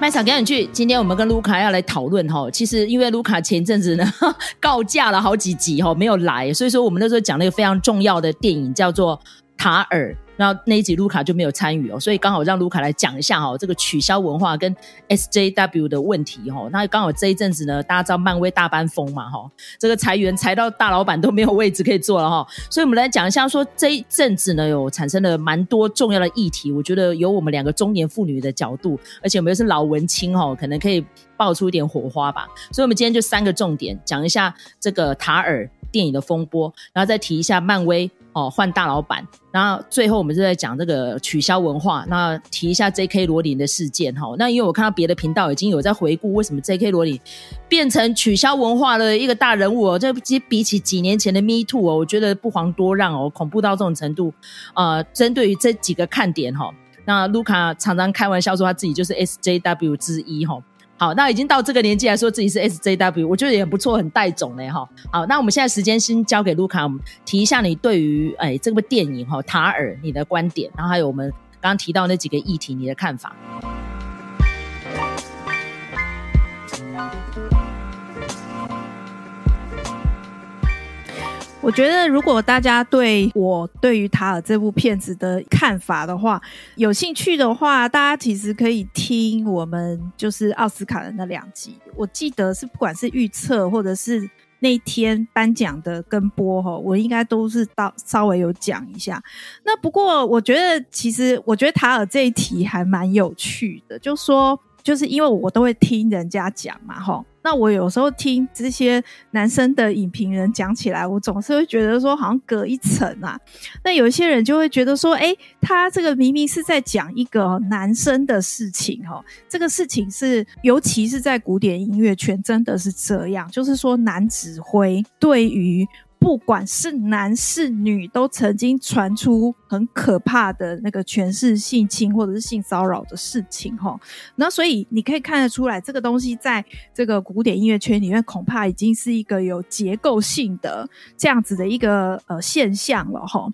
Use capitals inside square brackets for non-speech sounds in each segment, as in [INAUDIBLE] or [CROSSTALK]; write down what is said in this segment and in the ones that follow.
麦嫂赶紧去！今天我们跟卢卡要来讨论哈，其实因为卢卡前阵子呢 [LAUGHS] 告假了好几集哈，没有来，所以说我们那时候讲了一个非常重要的电影，叫做《塔尔》。然后那一集卢卡就没有参与哦，所以刚好让卢卡来讲一下哈，这个取消文化跟 SJW 的问题哈。那刚好这一阵子呢，大家知道漫威大班风嘛哈，这个裁员裁到大老板都没有位置可以坐了哈，所以我们来讲一下说这一阵子呢有产生了蛮多重要的议题，我觉得由我们两个中年妇女的角度，而且我们又是老文青哈，可能可以爆出一点火花吧。所以我们今天就三个重点讲一下这个塔尔电影的风波，然后再提一下漫威。哦，换大老板，然后最后我们就在讲这个取消文化，那提一下 J.K. 罗琳的事件哈。那因为我看到别的频道已经有在回顾，为什么 J.K. 罗琳变成取消文化的一个大人物哦？这其比起几年前的 Me Too 哦，我觉得不遑多让哦，恐怖到这种程度。呃，针对于这几个看点哈，那卢卡常常开玩笑说他自己就是 S.J.W 之一哈。好，那已经到这个年纪来说自己是 SJW，我觉得也不错，很带种嘞哈。好，那我们现在时间先交给卢卡，我们提一下你对于哎这部电影哈塔尔你的观点，然后还有我们刚刚提到那几个议题你的看法。我觉得，如果大家对我对于塔尔这部片子的看法的话，有兴趣的话，大家其实可以听我们就是奥斯卡的那两集。我记得是不管是预测或者是那天颁奖的跟播哈，我应该都是到稍微有讲一下。那不过我觉得，其实我觉得塔尔这一题还蛮有趣的，就说就是因为我都会听人家讲嘛，哈。那我有时候听这些男生的影评人讲起来，我总是会觉得说好像隔一层啊。那有一些人就会觉得说，诶，他这个明明是在讲一个男生的事情，哦，这个事情是，尤其是在古典音乐圈，真的是这样，就是说男指挥对于。不管是男是女，都曾经传出很可怕的那个全是性侵或者是性骚扰的事情，哈。那所以你可以看得出来，这个东西在这个古典音乐圈里面，恐怕已经是一个有结构性的这样子的一个呃现象了，哈。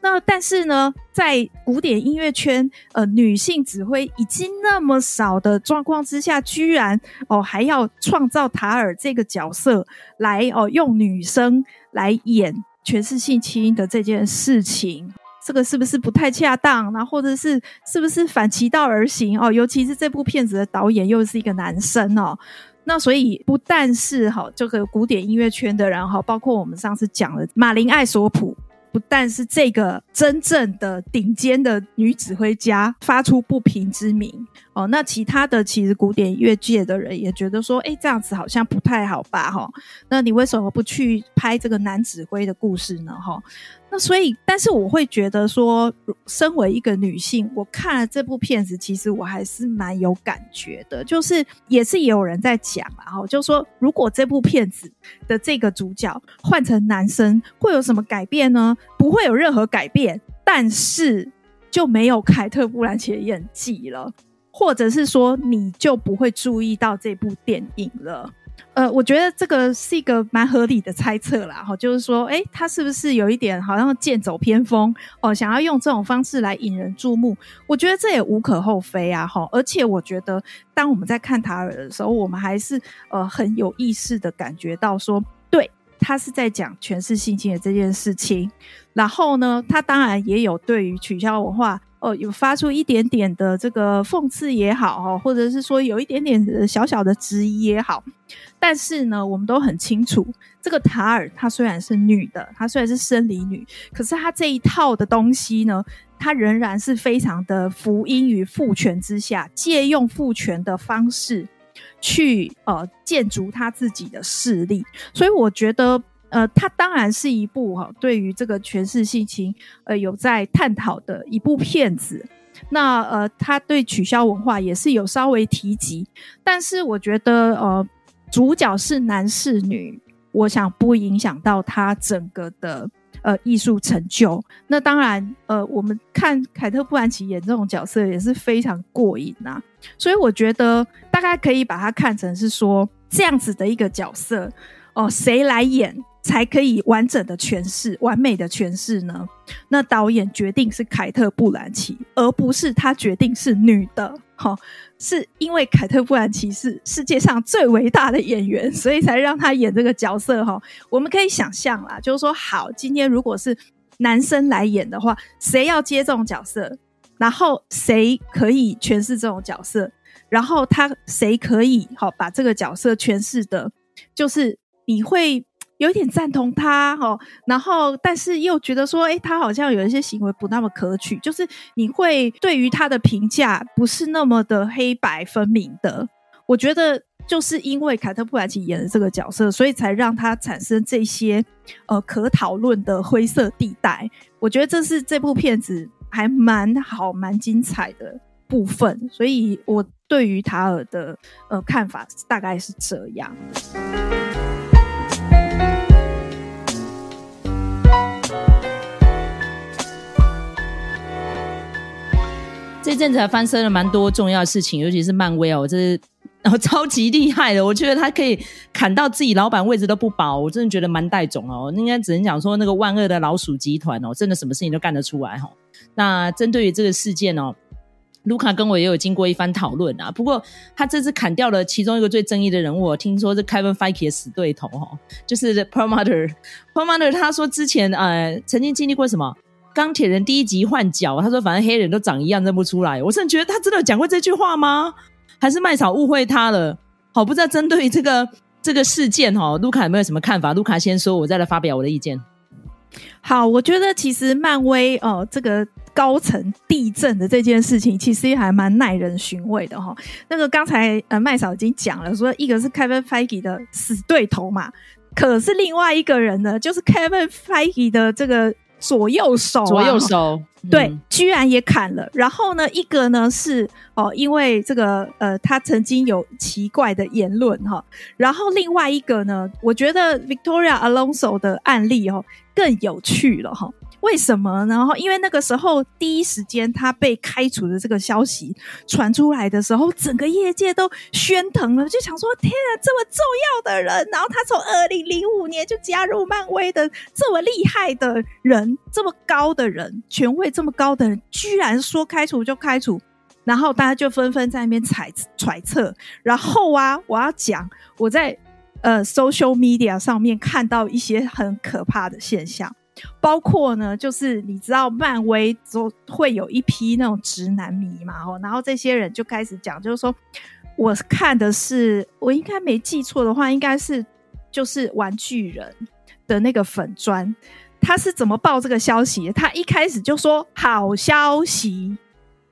那但是呢，在古典音乐圈，呃，女性指挥已经那么少的状况之下，居然哦还要创造塔尔这个角色来哦用女生来演权势性侵的这件事情，这个是不是不太恰当？那或者是是不是反其道而行哦？尤其是这部片子的导演又是一个男生哦，那所以不但是哈这个古典音乐圈的人哈，包括我们上次讲的马林艾索普。不但是这个真正的顶尖的女指挥家发出不平之名哦，那其他的其实古典乐界的人也觉得说，哎，这样子好像不太好吧？哈，那你为什么不去拍这个男指挥的故事呢？哈。那所以，但是我会觉得说，身为一个女性，我看了这部片子，其实我还是蛮有感觉的。就是也是也有人在讲啊，然后就说，如果这部片子的这个主角换成男生，会有什么改变呢？不会有任何改变，但是就没有凯特·布兰奇的演技了，或者是说，你就不会注意到这部电影了。呃，我觉得这个是一个蛮合理的猜测啦，哈，就是说，诶，他是不是有一点好像剑走偏锋哦，想要用这种方式来引人注目？我觉得这也无可厚非啊，哈，而且我觉得，当我们在看塔尔的时候，我们还是呃很有意识的感觉到说，他是在讲权势性侵的这件事情，然后呢，他当然也有对于取消文化。哦，有发出一点点的这个讽刺也好，哈，或者是说有一点点小小的质疑也好，但是呢，我们都很清楚，这个塔尔她虽然是女的，她虽然是生理女，可是她这一套的东西呢，她仍然是非常的服膺于父权之下，借用父权的方式去呃建筑他自己的势力，所以我觉得。呃，他当然是一部哈，对于这个权势性情，呃，有在探讨的一部片子。那呃，他对取消文化也是有稍微提及，但是我觉得呃，主角是男是女，我想不影响到他整个的呃艺术成就。那当然，呃，我们看凯特·布兰奇演这种角色也是非常过瘾啊。所以我觉得大概可以把它看成是说这样子的一个角色哦，谁来演？才可以完整的诠释、完美的诠释呢？那导演决定是凯特·布兰奇，而不是他决定是女的。哈，是因为凯特·布兰奇是世界上最伟大的演员，[LAUGHS] 所以才让他演这个角色。哈，我们可以想象啦，就是说，好，今天如果是男生来演的话，谁要接这种角色？然后谁可以诠释这种角色？然后他谁可以好把这个角色诠释的，就是你会。有点赞同他哦，然后但是又觉得说，哎，他好像有一些行为不那么可取，就是你会对于他的评价不是那么的黑白分明的。我觉得就是因为凯特·布兰奇演的这个角色，所以才让他产生这些呃可讨论的灰色地带。我觉得这是这部片子还蛮好、蛮精彩的部分，所以我对于塔尔的呃看法大概是这样。这阵子还发生了蛮多重要的事情，尤其是漫威哦，这是 [LAUGHS] 然后超级厉害的。我觉得他可以砍到自己老板位置都不保，我真的觉得蛮带种哦。应该只能讲说那个万恶的老鼠集团哦，真的什么事情都干得出来哈。那针对于这个事件哦，卢卡跟我也有经过一番讨论啊。不过他这次砍掉了其中一个最争议的人物，听说是 Kevin Feige 的死对头哈，就是 Promoter。Promoter 他说之前呃曾经经历过什么？钢铁人第一集换角，他说反正黑人都长一样，认不出来。我甚至觉得他真的有讲过这句话吗？还是麦草误会他了？好，不知道针对这个 [LAUGHS] 这个事件哈，卢卡有没有什么看法？卢卡先说，我再来发表我的意见。好，我觉得其实漫威哦，这个高层地震的这件事情，其实也还蛮耐人寻味的哈。那个刚才呃麦嫂已经讲了，说一个是 Kevin Feige 的死对头嘛，可是另外一个人呢，就是 Kevin Feige 的这个。左右手、左右手，对、居然也砍了。然后呢，一个呢是哦，因为这个呃，他曾经有奇怪的言论哈。然后另外一个呢，我觉得 Victoria Alonso 的案例哦更有趣了哈。为什么呢？然后因为那个时候第一时间他被开除的这个消息传出来的时候，整个业界都喧腾了，就想说：天啊，这么重要的人，然后他从二零零五年就加入漫威的这么厉害的人，这么高的人，权威位这么高的人，居然说开除就开除，然后大家就纷纷在那边揣揣测。然后啊，我要讲我在呃 social media 上面看到一些很可怕的现象。包括呢，就是你知道漫威都会有一批那种直男迷嘛，哦，然后这些人就开始讲，就是说，我看的是，我应该没记错的话，应该是就是玩具人的那个粉砖，他是怎么报这个消息？他一开始就说好消息，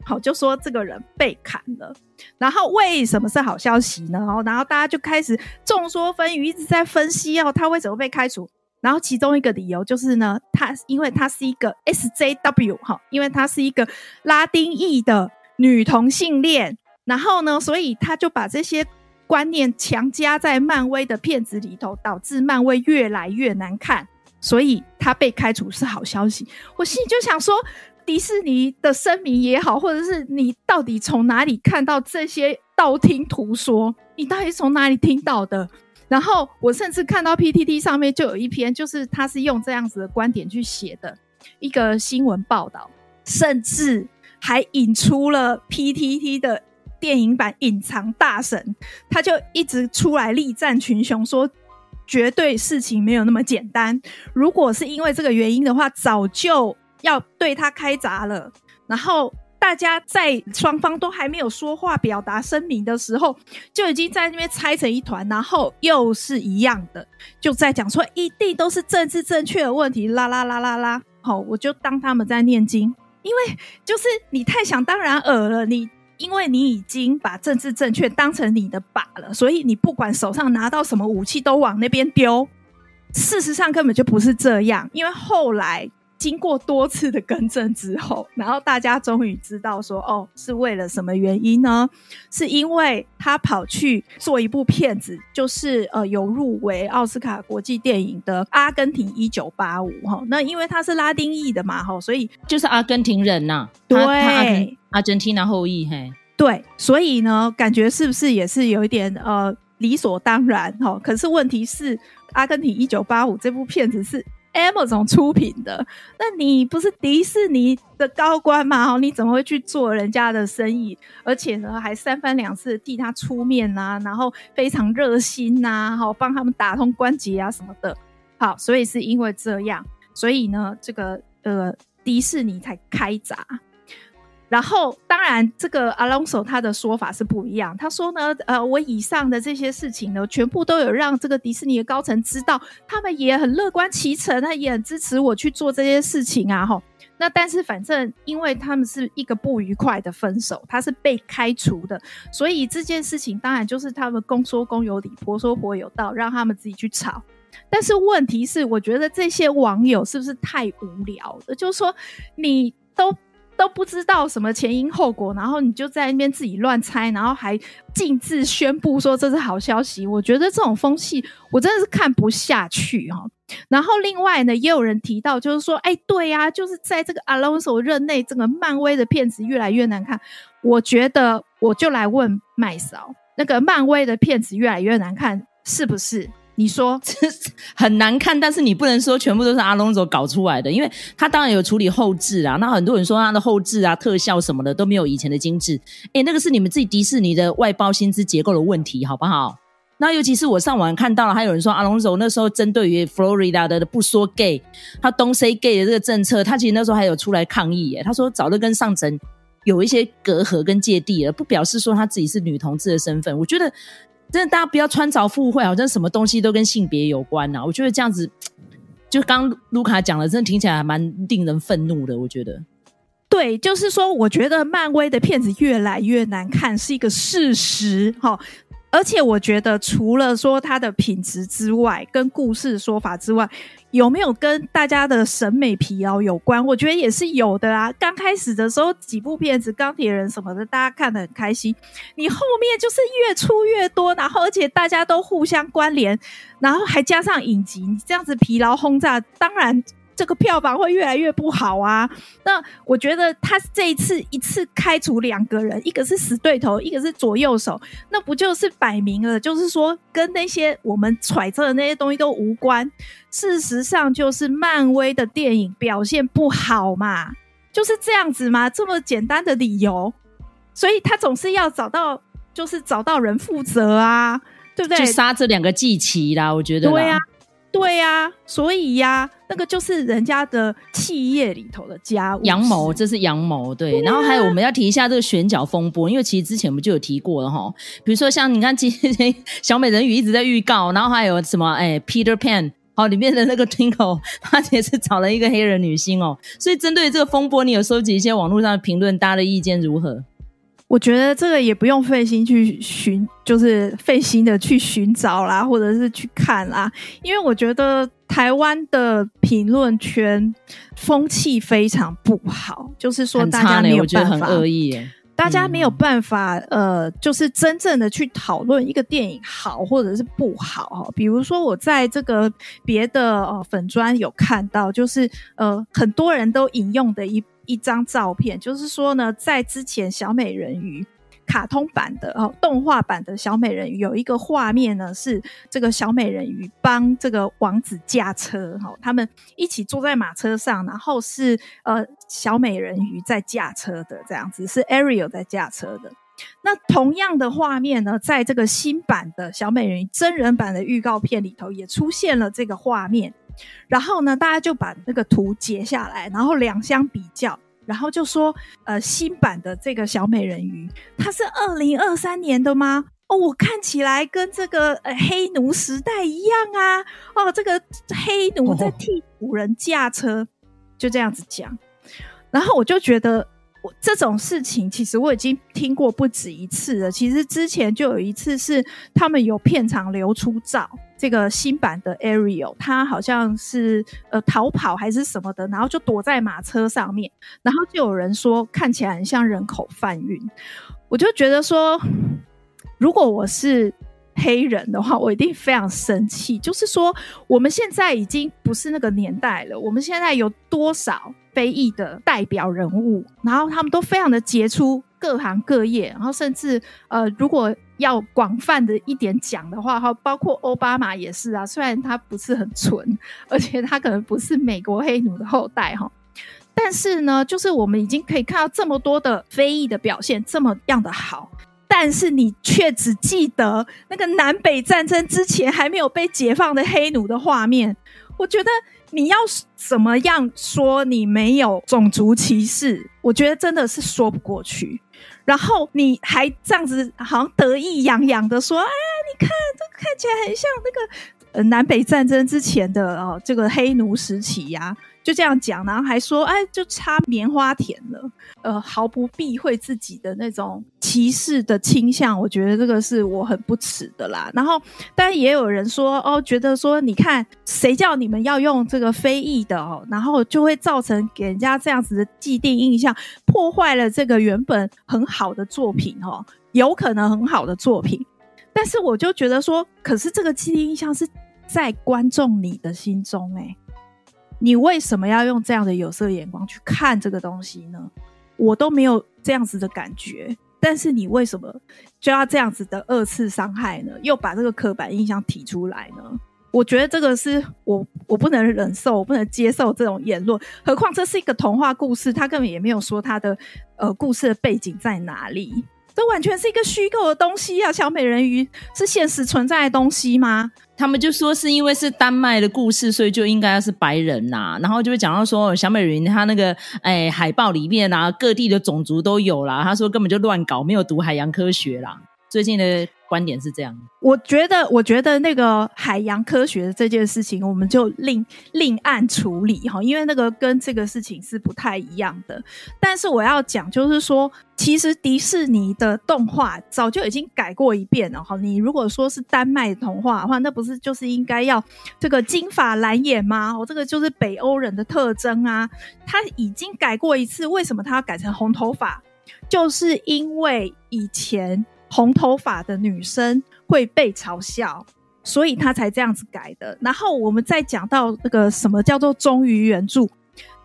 好，就说这个人被砍了，然后为什么是好消息呢？然后，然后大家就开始众说纷纭，一直在分析哦，他为什么被开除？然后其中一个理由就是呢，他因为他是一个 SJW 哈，因为他是一个拉丁裔的女同性恋，然后呢，所以他就把这些观念强加在漫威的片子里头，导致漫威越来越难看，所以他被开除是好消息。我心里就想说，迪士尼的声明也好，或者是你到底从哪里看到这些道听途说？你到底从哪里听到的？然后我甚至看到 PTT 上面就有一篇，就是他是用这样子的观点去写的一个新闻报道，甚至还引出了 PTT 的电影版隐藏大神，他就一直出来力战群雄，说绝对事情没有那么简单。如果是因为这个原因的话，早就要对他开闸了。然后。大家在双方都还没有说话、表达声明的时候，就已经在那边拆成一团，然后又是一样的，就在讲说一定都是政治正确的问题，啦啦啦啦啦。好，我就当他们在念经，因为就是你太想当然尔了，你因为你已经把政治正确当成你的靶了，所以你不管手上拿到什么武器都往那边丢。事实上根本就不是这样，因为后来。经过多次的更正之后，然后大家终于知道说，哦，是为了什么原因呢？是因为他跑去做一部片子，就是呃有入围奥斯卡国际电影的《阿根廷一九八五》哈。那因为他是拉丁裔的嘛哈，所以就是阿根廷人呐、啊，对，阿根阿根廷后裔嘿，对，所以呢，感觉是不是也是有一点呃理所当然哈？可是问题是，《阿根廷一九八五》这部片子是。Amazon 出品的，那你不是迪士尼的高官吗？你怎么会去做人家的生意？而且呢，还三番两次替他出面、啊，然后非常热心呐、啊，好帮他们打通关节啊什么的。好，所以是因为这样，所以呢，这个呃迪士尼才开闸。然后，当然，这个 Alonso 他的说法是不一样。他说呢，呃，我以上的这些事情呢，全部都有让这个迪士尼的高层知道，他们也很乐观其成，他也很支持我去做这些事情啊，吼。那但是反正，因为他们是一个不愉快的分手，他是被开除的，所以这件事情当然就是他们公说公有理，婆说婆有道，让他们自己去吵。但是问题是，我觉得这些网友是不是太无聊了？就是说，你。都不知道什么前因后果，然后你就在那边自己乱猜，然后还径自宣布说这是好消息。我觉得这种风气我真的是看不下去哈。然后另外呢，也有人提到，就是说，哎，对呀，就是在这个 Alonso 任内，这个漫威的片子越来越难看。我觉得我就来问麦嫂，那个漫威的片子越来越难看，是不是？你说 [LAUGHS] 这很难看，但是你不能说全部都是阿隆索搞出来的，因为他当然有处理后置啊。那很多人说他的后置啊、特效什么的都没有以前的精致。诶，那个是你们自己迪士尼的外包薪资结构的问题，好不好？那尤其是我上网看到了，还有人说阿隆索那时候针对于 Florida 的不说 gay，他 Don't say gay 的这个政策，他其实那时候还有出来抗议耶。他说早就跟上层有一些隔阂跟芥蒂了，不表示说他自己是女同志的身份。我觉得。真的，大家不要穿凿附会，好像什么东西都跟性别有关呐、我觉得这样子，[TSK] 就刚卢卡讲的，真的听起来还蛮令人愤怒的。我觉得，对，就是说，我觉得漫威的片子越来越难看是一个事实，哈。而且我觉得，除了说它的品质之外，跟故事说法之外，有没有跟大家的审美疲劳有关？我觉得也是有的啊。刚开始的时候，几部片子，钢铁人什么的，大家看得很开心。你后面就是越出越多，然后而且大家都互相关联，然后还加上影集，你这样子疲劳轰炸，当然。这个票房会越来越不好啊！那我觉得他这一次一次开除两个人，一个是死对头，一个是左右手，那不就是摆明了，就是说跟那些我们揣测的那些东西都无关。事实上，就是漫威的电影表现不好嘛，就是这样子嘛，这么简单的理由。所以他总是要找到，就是找到人负责啊，对不对？就杀这两个祭旗啦，我觉得。对呀。对呀、啊，所以呀、啊，那个就是人家的企业里头的家务阳谋，这是阳谋。对，对啊、然后还有我们要提一下这个选角风波，因为其实之前我们就有提过了哈。比如说像你看，今天小美人鱼一直在预告，然后还有什么哎，Peter Pan 好里面的那个 Twinkle，他也是找了一个黑人女星哦。所以针对这个风波，你有收集一些网络上的评论，大家的意见如何？我觉得这个也不用费心去寻，就是费心的去寻找啦，或者是去看啦，因为我觉得台湾的评论圈风气非常不好，就是说大家没有办法，很恶意，大家没有办法，呃，就是真正的去讨论一个电影好或者是不好。比如说我在这个别的呃粉专有看到，就是呃很多人都引用的一。一张照片，就是说呢，在之前小美人鱼卡通版的哦，动画版的小美人鱼有一个画面呢，是这个小美人鱼帮这个王子驾车哈，他们一起坐在马车上，然后是呃小美人鱼在驾车的这样子，是 Ariel 在驾车的。那同样的画面呢，在这个新版的小美人鱼真人版的预告片里头也出现了这个画面。然后呢，大家就把那个图截下来，然后两相比较，然后就说，呃，新版的这个小美人鱼，它是二零二三年的吗？哦，我看起来跟这个呃黑奴时代一样啊。哦，这个黑奴在替古人驾车，就这样子讲。然后我就觉得，这种事情，其实我已经听过不止一次了。其实之前就有一次是他们有片场流出照，这个新版的 Ariel，他好像是呃逃跑还是什么的，然后就躲在马车上面，然后就有人说看起来很像人口贩运。我就觉得说，如果我是黑人的话，我一定非常生气。就是说，我们现在已经不是那个年代了。我们现在有多少非裔的代表人物，然后他们都非常的杰出，各行各业，然后甚至呃，如果要广泛的一点讲的话，哈，包括奥巴马也是啊。虽然他不是很纯，[LAUGHS] 而且他可能不是美国黑奴的后代，哈，但是呢，就是我们已经可以看到这么多的非裔的表现，这么样的好。但是你却只记得那个南北战争之前还没有被解放的黑奴的画面，我觉得你要怎么样说你没有种族歧视？我觉得真的是说不过去。然后你还这样子好像得意洋洋的说：“哎，你看这看起来很像那个南北战争之前的哦这个黑奴时期呀、”就这样讲，然后还说，哎，就差棉花田了，呃，毫不避讳自己的那种歧视的倾向，我觉得这个是我很不齿的啦。然后，当然也有人说，哦，觉得说，你看，谁叫你们要用这个非裔的哦，然后就会造成给人家这样子的既定印象，破坏了这个原本很好的作品哦，有可能很好的作品。但是我就觉得说，可是这个既定印象是在观众你的心中诶，哎。你为什么要用这样的有色眼光去看这个东西呢？我都没有这样子的感觉，但是你为什么就要这样子的二次伤害呢？又把这个刻板印象提出来呢？我觉得这个是我我不能忍受，我不能接受这种言论。何况这是一个童话故事，他根本也没有说他的呃故事的背景在哪里。这完全是一个虚构的东西啊！小美人鱼是现实存在的东西吗？他们就说是因为是丹麦的故事，所以就应该是白人呐、然后就会讲到说，小美人鱼她那个哎海报里面啊，各地的种族都有啦。他说根本就乱搞，没有读海洋科学啦。最近的。观点是这样，我觉得，我觉得那个海洋科学的这件事情，我们就另另案处理哈，因为那个跟这个事情是不太一样的。但是我要讲，就是说，其实迪士尼的动画早就已经改过一遍了哈。你如果说是丹麦童话的话，那不是就是应该要这个金发蓝眼吗？哦，这个就是北欧人的特征啊。他已经改过一次，为什么他要改成红头发？就是因为以前。红头发的女生会被嘲笑，所以他才这样子改的。然后我们再讲到那个什么叫做忠于原著，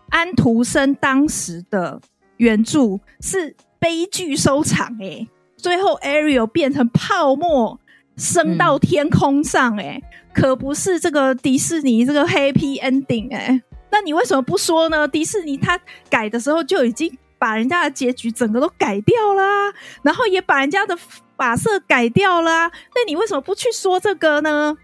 安徒生当时的原著是悲剧收场，诶，最后 Ariel 变成泡沫升到天空上，诶，可不是这个迪士尼这个 Happy Ending，诶，那你为什么不说呢？迪士尼他改的时候就已经。把人家的结局整个都改掉了，然后也把人家的发色改掉了，那你为什么不去说这个呢？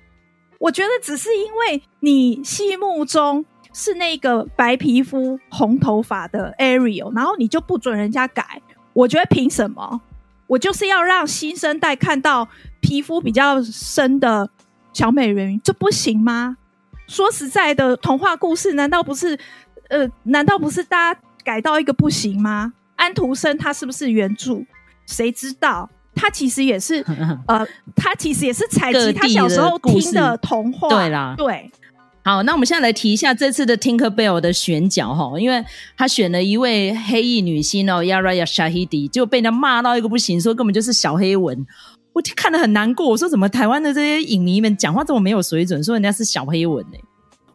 我觉得只是因为你心目中是那个白皮肤、红头发的 Ariel，然后你就不准人家改。我觉得凭什么？我就是要让新生代看到皮肤比较深的小美人鱼，这不行吗？说实在的，童话故事难道不是？呃，难道不是大家？改到一个不行吗？安徒生他是不是原著？谁知道？他其实也是 [LAUGHS] 呃，他其实也是采集他小时候听的童话。对啦，对。好，那我们现在来提一下这次的 Tinkerbell 的选角哈，因为他选了一位黑裔女星哦，Yara Shahidi，就被人家骂到一个不行，说根本就是小黑文。我看得很难过，我说怎么台湾的这些影迷们讲话这么没有水准，说人家是小黑文呢？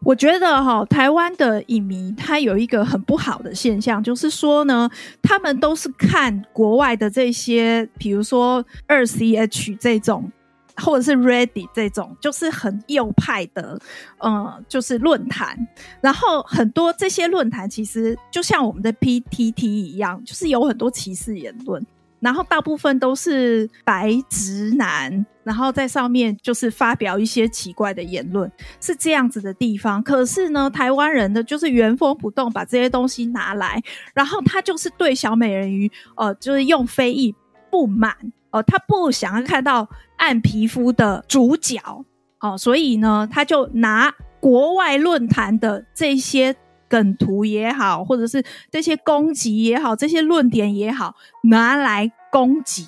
我觉得哈，台湾的影迷他有一个很不好的现象，就是说呢，他们都是看国外的这些，比如说二 CH 这种，或者是 Reddit 这种，就是很右派的，嗯，就是论坛。然后很多这些论坛其实就像我们的 PTT 一样，就是有很多歧视言论。然后大部分都是白直男，然后在上面就是发表一些奇怪的言论，是这样子的地方。可是呢，台湾人呢就是原封不动把这些东西拿来，然后他就是对小美人鱼，呃，就是用非议不满，呃，他不想要看到暗皮肤的主角，哦、所以呢，他就拿国外论坛的这些梗图也好，或者是这些攻击也好，这些论点也好，拿来攻击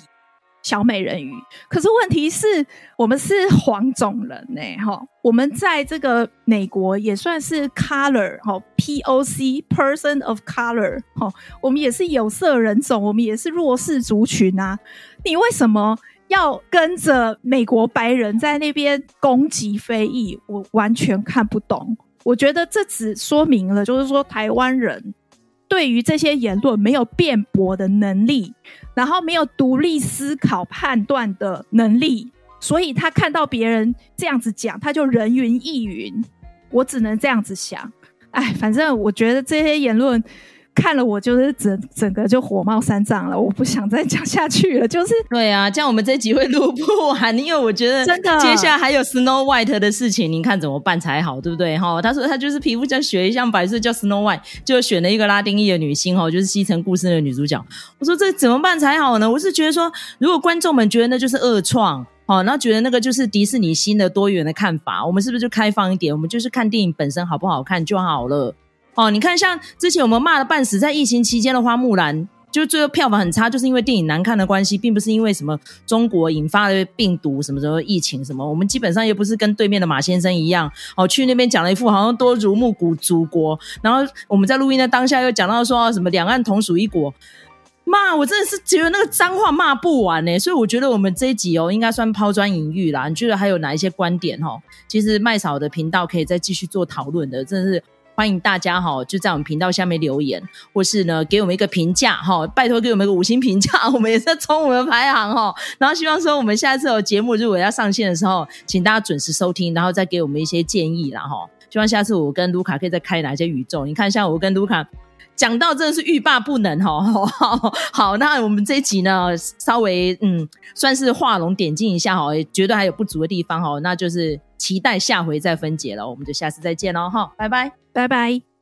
小美人鱼。可是问题是我们是黄种人呢，哈，我们在这个美国也算是 color 哈，POC person of color 哈，我们也是有色人种，我们也是弱势族群啊。你为什么要跟着美国白人在那边攻击非裔？我完全看不懂。我觉得这只说明了，就是说台湾人对于这些言论没有辩驳的能力，然后没有独立思考判断的能力，所以他看到别人这样子讲，他就人云亦云。我只能这样子想，哎，反正我觉得这些言论。看了我就是整整个就火冒三丈了，我不想再讲下去了。[LAUGHS] 就是对啊，这样我们这集会录不完，因为我觉得真的接下来还有 Snow White 的事情，您看怎么办才好，对不对？哈，他说他就是皮肤像雪一样白色，叫 Snow White，就选了一个拉丁裔的女星哈，就是西城故事的女主角。我说这怎么办才好呢？我是觉得说，如果观众们觉得那就是恶创，好，然后觉得那个就是迪士尼新的多元的看法，我们是不是就开放一点？我们就是看电影本身好不好看就好了。哦，你看，像之前我们骂的半死，在疫情期间的花木兰，就最后票房很差，就是因为电影难看的关系，并不是因为什么中国引发的病毒什么什么疫情什么。我们基本上又不是跟对面的马先生一样，哦，去那边讲了一副好像多如沐古祖国，然后我们在录音的当下又讲到说什么两岸同属一国，骂我真的是觉得那个脏话骂不完呢。所以我觉得我们这一集哦，应该算抛砖引玉啦。你觉得还有哪一些观点哦？其实麦嫂的频道可以再继续做讨论的，真的是。欢迎大家哈，就在我们频道下面留言，或是呢给我们一个评价哈，拜托给我们一个五星评价，[LAUGHS] 我们也是冲我们的排行哈。然后希望说我们下一次有节目如果要上线的时候，请大家准时收听，然后再给我们一些建议啦哈。希望下次我跟卢卡可以再开哪些宇宙？你看像我跟卢卡讲到真的是欲罢不能哈。好，[LAUGHS] 好，那我们这一集呢，稍微嗯算是画龙点睛一下哈，也觉得还有不足的地方哈，那就是期待下回再分解了，我们就下次再见喽哈，拜拜。拜拜。